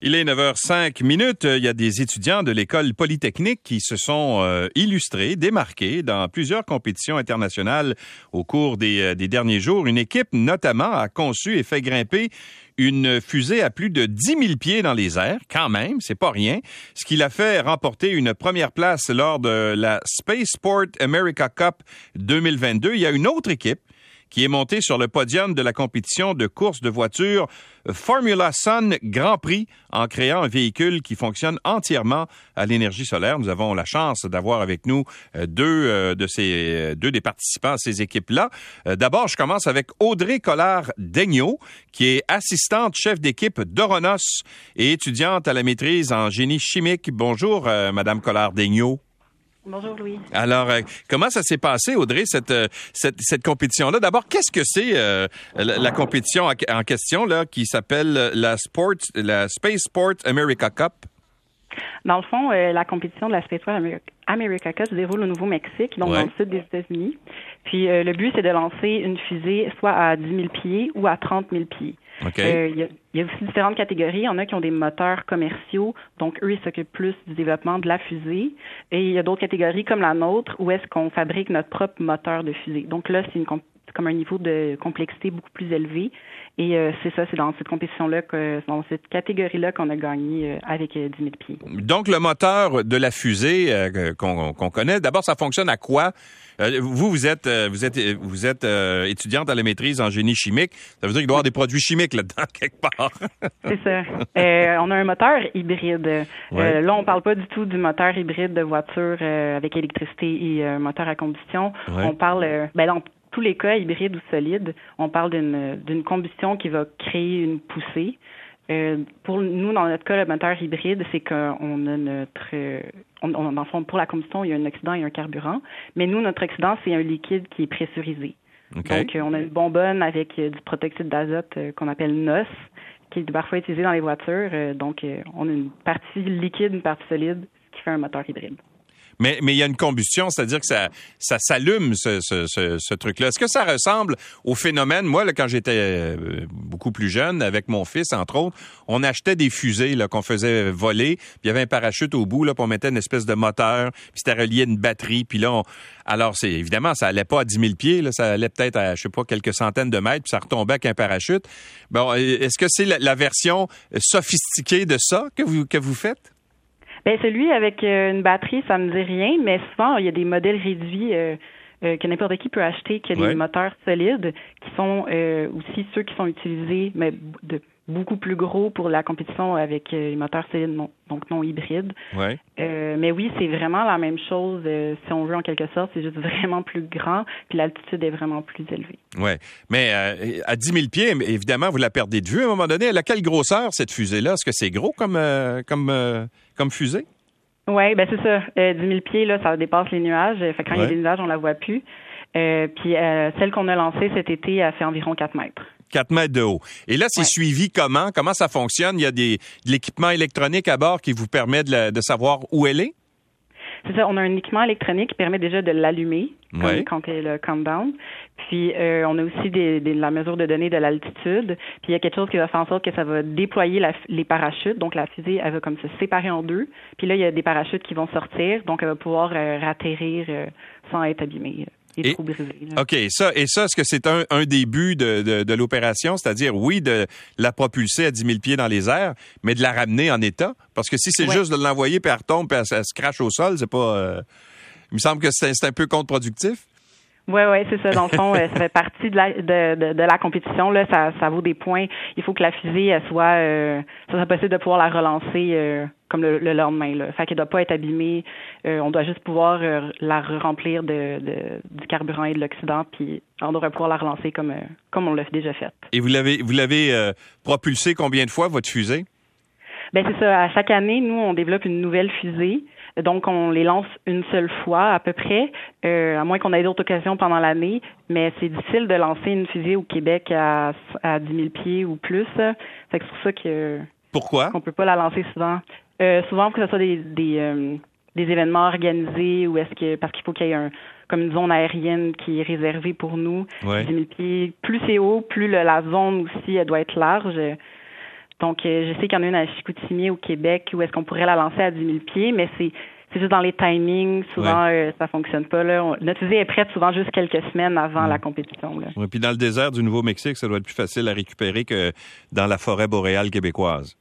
Il est 9h05 minutes. Il y a des étudiants de l'école polytechnique qui se sont euh, illustrés, démarqués dans plusieurs compétitions internationales au cours des, euh, des, derniers jours. Une équipe notamment a conçu et fait grimper une fusée à plus de 10 000 pieds dans les airs, quand même, c'est pas rien, ce qui l'a fait remporter une première place lors de la Spaceport America Cup 2022. Il y a une autre équipe qui est monté sur le podium de la compétition de course de voitures Formula Sun Grand Prix en créant un véhicule qui fonctionne entièrement à l'énergie solaire. Nous avons la chance d'avoir avec nous euh, deux euh, euh, deux des participants à ces équipes-là. D'abord, je commence avec Audrey Collard-Daigneault, qui est assistante chef d'équipe d'Oronos et étudiante à la maîtrise en génie chimique. Bonjour, Madame Collard-Daigneault. Bonjour Louis. Alors, euh, comment ça s'est passé, Audrey, cette, euh, cette, cette compétition-là? D'abord, qu'est-ce que c'est euh, la, compétition en, question là, qui s'appelle la, Sport, la Space Sport America Cup? Dans le fond, la compétition de la Space Sport America Cup se déroule au Nouveau-Mexique, donc dans le sud des États-Unis. Puis le but, c'est de lancer une fusée soit à 10 000 pieds ou à 30 000 pieds. Euh, il y, a aussi différentes catégories. Il y en a qui ont des moteurs commerciaux, donc eux, ils s'occupent plus du développement de la fusée. Et il y a d'autres catégories comme la nôtre, où est-ce qu'on fabrique notre propre moteur de fusée. Donc là, c'est comme un niveau de complexité beaucoup plus élevé. Et euh, c'est ça, c'est dans cette compétition-là, dans cette catégorie-là qu'on a gagné euh, avec 10 000 pieds. Donc, le moteur de la fusée qu'on connaît, d'abord, ça fonctionne à quoi? vous, vous êtes, vous êtes, vous êtes étudiante à la maîtrise en génie chimique. Ça veut dire qu'il doit y avoir des produits chimiques là-dedans, quelque part. c'est ça. on a un moteur hybride. là, on parle pas du tout du moteur hybride de voiture avec électricité et moteur à combustion. On parle, ben, dans tous les cas, hybride ou solide, on parle d'une combustion qui va créer une poussée. Euh, pour nous, dans notre cas, le moteur hybride, c'est qu'on a notre, on, dans le fond, pour la combustion, il y a un oxydant et un carburant. Mais nous, notre oxydant, c'est un liquide qui est pressurisé. Donc, euh, on a une bonbonne avec euh, du protoxyde d'azote qu'on appelle NOS, qui est parfois utilisé dans les voitures. donc, on a une partie liquide, une partie solide, ce qui fait un moteur hybride. Mais, mais il y a une combustion, c'est-à-dire que ça, ça s'allume, ce, ce, ce, ce truc-là. Est-ce que ça ressemble au phénomène, moi, là, quand j'étais euh, beaucoup plus jeune, avec mon fils, entre autres, on achetait des fusées là, qu'on faisait voler, puis il y avait un parachute au bout, là, puis on mettait une espèce de moteur, puis c'était relié à une batterie, puis là, on... alors, c'est évidemment, ça allait pas à 10 000 pieds, là, ça allait peut-être à, je sais pas, quelques centaines de mètres, puis ça retombait avec un parachute. Bon, est-ce que c'est la, la version sophistiquée de ça que vous, que vous faites? Ben celui avec euh, une batterie, ça me dit rien, mais souvent il y a des modèles réduits euh, euh, que n'importe qui peut acheter, qui a des moteurs solides, qui sont aussi ceux qui sont utilisés, mais de beaucoup plus gros pour la compétition avec les moteurs solides, donc non hybrides. Ouais. mais oui, c'est vraiment la même chose, si on veut en quelque sorte, c'est juste vraiment plus grand, puis l'altitude est vraiment plus élevée. Oui, mais à 10 000 pieds, évidemment, vous la perdez de vue à un moment donné. Elle a quelle grosseur, cette fusée-là? Est-ce que c'est gros comme, comme comme fusée? Oui, ben c'est ça. Euh, 10 000 pieds, là, ça dépasse les nuages. Fait quand il y a des nuages, on la voit plus. Euh, puis euh, celle qu'on a lancée cet été, a fait environ 4 mètres. 4 mètres de haut. Et là, c'est suivi comment? Comment ça fonctionne? Il y a des, de l'équipement électronique à bord qui vous permet de, de savoir où elle est? C'est ça, on a un équipement électronique qui permet déjà de l'allumer quand, il y a le countdown. Puis euh, on a aussi des, la mesure de données de l'altitude. Puis il y a quelque chose qui va faire en sorte que ça va déployer les parachutes. Donc la fusée, elle va comme se séparer en deux. Puis là, il y a des parachutes qui vont sortir. Donc elle va pouvoir euh, ratterrir euh, sans être abîmée. Et, OK, ça, et ça, est-ce que c'est un, un des buts de, de, l'opération? C'est-à-dire, oui, de la propulser à 10 000 pieds dans les airs, mais de la ramener en état? Parce que si c'est juste de l'envoyer, puis elle retombe, puis elle, se crache au sol, c'est pas... il me semble que c'est un peu contre-productif. Oui, oui, c'est ça. Dans le fond, euh, ça fait partie de la, de, de, la compétition. Là, ça, ça vaut des points. Il faut que la fusée soit, euh, ça soit possible de pouvoir la relancer euh, comme le, lendemain. Là. Fait qu'elle doit pas être abîmée. Euh, on doit juste pouvoir la remplir de, de, du carburant et de l'oxydant, puis on devrait pouvoir la relancer comme comme on l'a déjà fait. Et vous l'avez vous l'avez propulsée combien de fois votre fusée? Ben c'est ça. À chaque année, nous, on développe une nouvelle fusée. Donc, on les lance une seule fois à peu près, euh, à moins qu'on ait d'autres occasions pendant l'année. Mais c'est difficile de lancer une fusée au Québec à, à 10 000 pieds ou plus. c'est pour ça que pourquoi? qu'on peut pas la lancer souvent. Euh, souvent, que ce soit des des, euh, des événements organisés ou est-ce que parce qu'il faut qu'il y ait un comme une zone aérienne qui est réservée pour nous. 10 000 pieds, plus c'est haut, plus la zone aussi elle doit être large. Donc, je sais qu'il y en a une à Chicoutimi au Québec où est-ce qu'on pourrait la lancer à 10 000 pieds, mais c'est c'est juste dans les timings. Souvent, euh, ça fonctionne pas. Là. notre fusée est prête souvent juste quelques semaines avant la compétition. Là. puis dans le désert du Nouveau-Mexique, ça doit être plus facile à récupérer que dans la forêt boréale québécoise.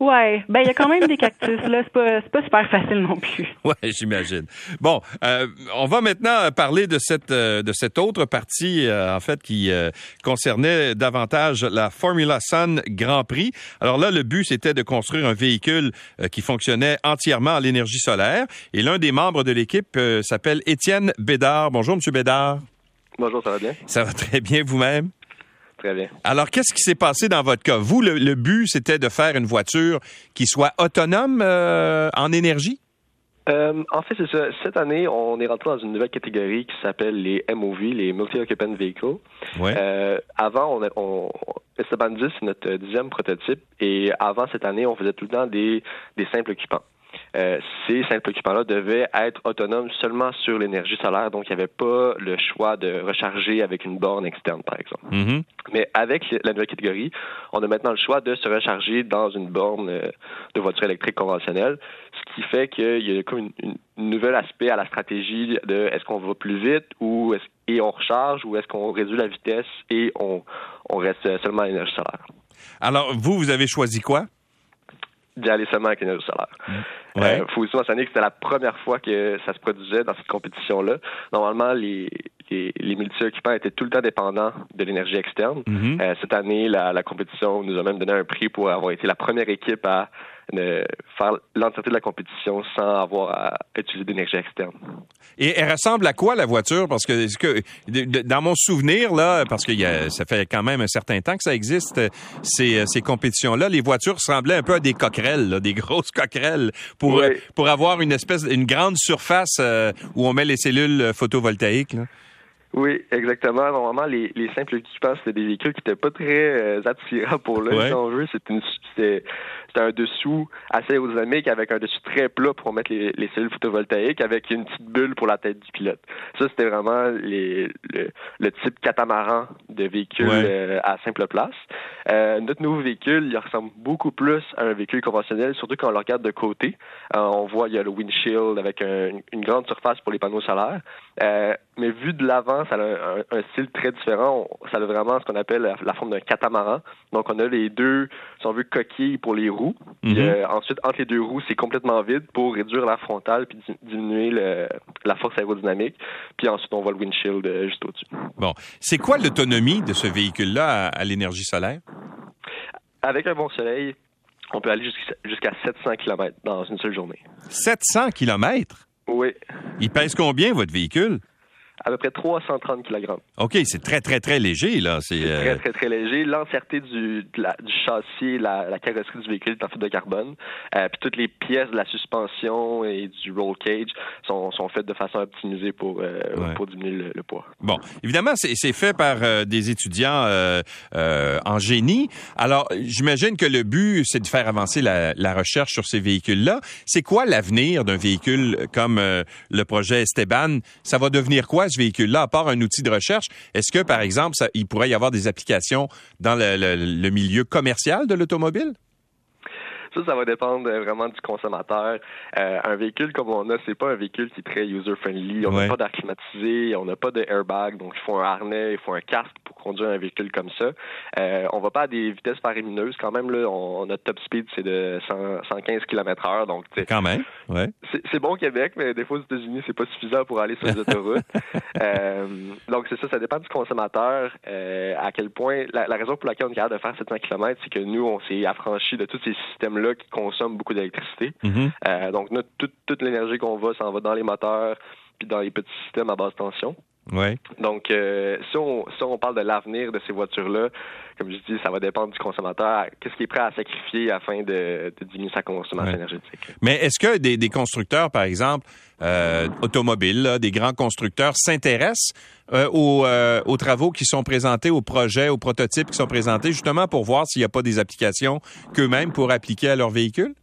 Ouais, ben il y a quand même des cactus là, c'est pas pas super facile non plus. Ouais, j'imagine. Bon, euh, on va maintenant parler de cette euh, de cette autre partie euh, en fait qui concernait davantage la Formula Sun Grand Prix. Alors là, le but c'était de construire un véhicule qui fonctionnait entièrement à l'énergie solaire et l'un des membres de l'équipe s'appelle Étienne Bédard. Bonjour monsieur Bédard. Bonjour, ça va bien? Ça va très bien vous-même? Très bien. Alors, qu'est-ce qui s'est passé dans votre cas? Vous, le, but, c'était de faire une voiture qui soit autonome euh, en énergie? Euh, en fait, c'est ça. Cette année, on est rentré dans une nouvelle catégorie qui s'appelle les MOV, les Multi-Occupant Vehicles. Ouais. Euh, avant, on, on Esteban 10, c'est notre dixième prototype, et avant cette année, on faisait tout le temps des, des simples occupants. Euh, ces simples occupants-là devaient être autonomes seulement sur l'énergie solaire, donc il n'y avait pas le choix de recharger avec une borne externe, par exemple. Mm-hmm. Mais avec la nouvelle catégorie, on a maintenant le choix de se recharger dans une borne euh, de voiture électrique conventionnelle, ce qui fait qu'il y a comme un nouvel aspect à la stratégie de est-ce qu'on va plus vite ou et on recharge ou est-ce qu'on réduit la vitesse et on, on reste seulement à l'énergie solaire. Alors, vous, vous avez choisi quoi? D'y aller seulement avec l'énergie solaire. Il ouais. euh, faut aussi mentionner que c'était la première fois que ça se produisait dans cette compétition-là. Normalement, les, les, les multi-occupants étaient tout le temps dépendants de l'énergie externe. Mm-hmm. euh, cette année, la, la compétition nous a même donné un prix pour avoir été la première équipe à faire l'entièreté de la compétition sans avoir à utiliser d'énergie externe. Et elle ressemble à quoi la voiture? Parce que, que dans mon souvenir là, parce que y a, ça fait quand même un certain temps que ça existe ces, ces compétitions-là, les voitures ressemblaient un peu à des coquerelles, là, des grosses coquerelles pour Oui. pour avoir une espèce une grande surface euh, où on met les cellules photovoltaïques. Là. Oui, exactement. Normalement, les, les simples équipements, c'était des véhicules qui n'étaient pas très euh, attirants pour l'œil, Ouais. si on veut. C'était une- C'était un dessous assez aérodynamique avec un dessus très plat pour mettre les, les cellules photovoltaïques avec une petite bulle pour la tête du pilote. Ça, c'était vraiment les, le, le type catamaran de véhicule Ouais. euh, à simple place. Euh, notre nouveau véhicule, il ressemble beaucoup plus à un véhicule conventionnel, surtout quand on le regarde de côté. Euh, on voit, il y a le windshield avec un- une grande surface pour les panneaux solaires. Mais vu de l'avant, ça a un, style très différent. Ça a vraiment ce qu'on appelle la, la forme d'un catamaran. Donc, on a les deux, si on veut, coquilles pour les roues. Mhm. euh, ensuite, entre les deux roues, c'est complètement vide pour réduire la frontale puis di- diminuer le- la force aérodynamique. Puis ensuite, on voit le windshield euh, juste au-dessus. Bon, c'est quoi l'autonomie de ce véhicule-là à, à l'énergie solaire? Avec un bon soleil, on peut aller jusqu'à jusqu'à 700 km dans une seule journée. 700 kilomètres? Oui, Il pèse combien votre véhicule? À peu près 330 kg. OK, c'est très très très léger là. C'est euh, Très, très, très léger. L'entièreté du, de la- du châssis, la, la carrosserie du véhicule est en fibre de carbone. Euh, puis toutes les pièces de la suspension et du roll cage sont, sont faites de façon optimisée pour, euh, Ouais. pour diminuer le, le poids. Bon, évidemment, c'est c'est fait par des étudiants en génie. Alors, j'imagine que le but, c'est de faire avancer la, la recherche sur ces véhicules-là. C'est quoi l'avenir d'un véhicule comme le projet Esteban? Ça va devenir quoi, ce véhicule-là, à part un outil de recherche? Est-ce que, par exemple, ça, il pourrait y avoir des applications dans le, le- le milieu commercial de l'automobile? Ça, ça va dépendre euh, vraiment du consommateur. Euh, un véhicule comme on a, c'est pas un véhicule qui est très user-friendly. On n'a Ouais. pas d'air climatisé, on n'a pas de airbag, donc il faut un harnais, il faut un casque conduire un véhicule comme ça. Euh, on va pas à des vitesses faramineuses quand même. Là, on, notre top speed, c'est de 100 115 km heure, donc Quand même, ouais. c'est bon au Québec, mais des fois aux États-Unis, c'est pas suffisant pour aller sur les autoroutes. Euh, donc c'est ça, ça dépend du consommateur. euh, à quel point la, la raison pour laquelle on est capable de faire 700 km, c'est que nous, on s'est affranchi de tous ces systèmes-là qui consomment beaucoup d'électricité. Mhm. Euh, donc notre, toute, toute l'énergie qu'on va, ça en va dans les moteurs puis dans les petits systèmes à basse tension. Ouais. Donc, euh, si, on, si on parle de l'avenir de ces voitures-là, comme je dis, ça va dépendre du consommateur. Qu'est-ce qu'il est prêt à sacrifier afin de, de diminuer sa consommation Ouais. énergétique? Mais est-ce que des, des constructeurs, par exemple, euh, automobiles, là, des grands constructeurs, s'intéressent euh, aux, euh, aux travaux qui sont présentés, aux projets, aux prototypes qui sont présentés, justement pour voir s'il n'y a pas des applications qu'eux-mêmes pourraient appliquer à leur véhicule?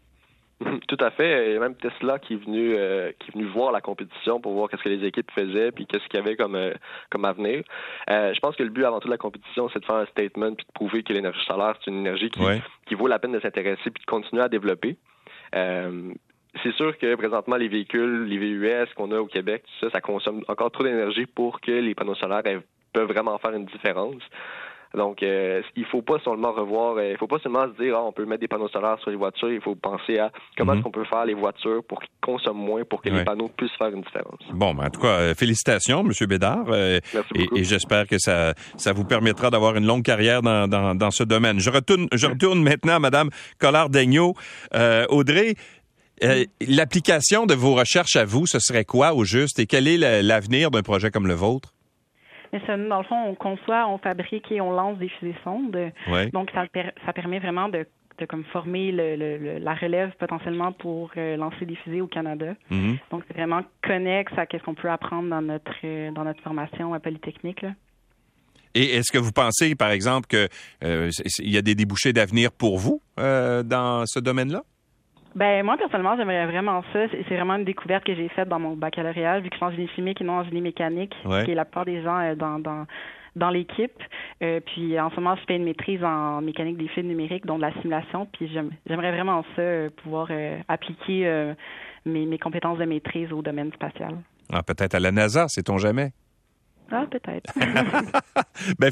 Tout à fait. Il y a même Tesla qui est venu euh, qui est venu voir la compétition pour voir qu'est-ce que les équipes faisaient puis qu'est-ce qu'il y avait comme euh, comme avenir. Euh, je pense que le but avant tout de la compétition, c'est de faire un statement puis de prouver que l'énergie solaire c'est une énergie qui, qui vaut la peine de s'intéresser puis de continuer à développer. c'est sûr que présentement les véhicules, les VUS qu'on a au Québec, ça, ça consomme encore trop d'énergie pour que les panneaux solaires peuvent vraiment faire une différence. Donc, euh, il faut pas seulement revoir, euh, il faut pas seulement se dire, ah, on peut mettre des panneaux solaires sur les voitures. Il faut penser à comment mhm. est-ce qu'on peut faire les voitures pour qu'ils consomment moins, pour que les panneaux puissent faire une différence. Bon, ben, en tout cas, euh, félicitations, M. Bédard. Merci beaucoup. Et, j'espère que ça, ça vous permettra d'avoir une longue carrière dans, dans, dans, ce domaine. Je retourne, je retourne maintenant à Mme Collard-Daigneault. Audrey, l'application de vos recherches à vous, ce serait quoi au juste et quel est l'avenir d'un projet comme le vôtre? Dans le fond, on conçoit, on fabrique et on lance des fusées sondes. Donc, ça, ça permet vraiment de comme former le, la relève potentiellement pour euh, lancer des fusées au Canada. Mm-hmm. Donc, c'est vraiment connexe à ce qu'on peut apprendre dans notre euh, dans notre formation à Polytechnique. Et est-ce que vous pensez, par exemple, qu'il euh, y a des débouchés d'avenir pour vous dans ce domaine-là? Ben moi personnellement j'aimerais vraiment ça. C'est vraiment une découverte que j'ai faite dans mon baccalauréat, vu que je suis en génie chimique et non en génie mécanique, qui est la plupart des gens euh, dans, dans dans l'équipe. Euh, puis en ce moment, je fais une maîtrise en mécanique des fils numériques, dont de la simulation. Puis j'aimerais vraiment ça, euh, pouvoir appliquer mes, mes compétences de maîtrise au domaine spatial. Ah, peut-être à la NASA, sait-on jamais? Ah, peut-être. ben,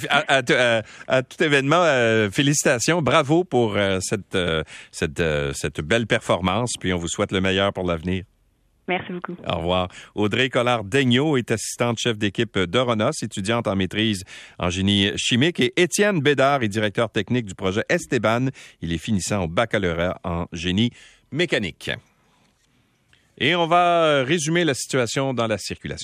à, tout événement, euh, félicitations, bravo pour euh, cette, euh, cette, cette belle performance, puis on vous souhaite le meilleur pour l'avenir. Merci beaucoup. Au revoir. Audrey Collard-Daigneault est assistante chef d'équipe d'Oronos, étudiante en maîtrise en génie chimique, et Étienne Bédard est directeur technique du projet Esteban. Il est finissant au baccalauréat en génie mécanique. Et on va résumer la situation dans la circulation.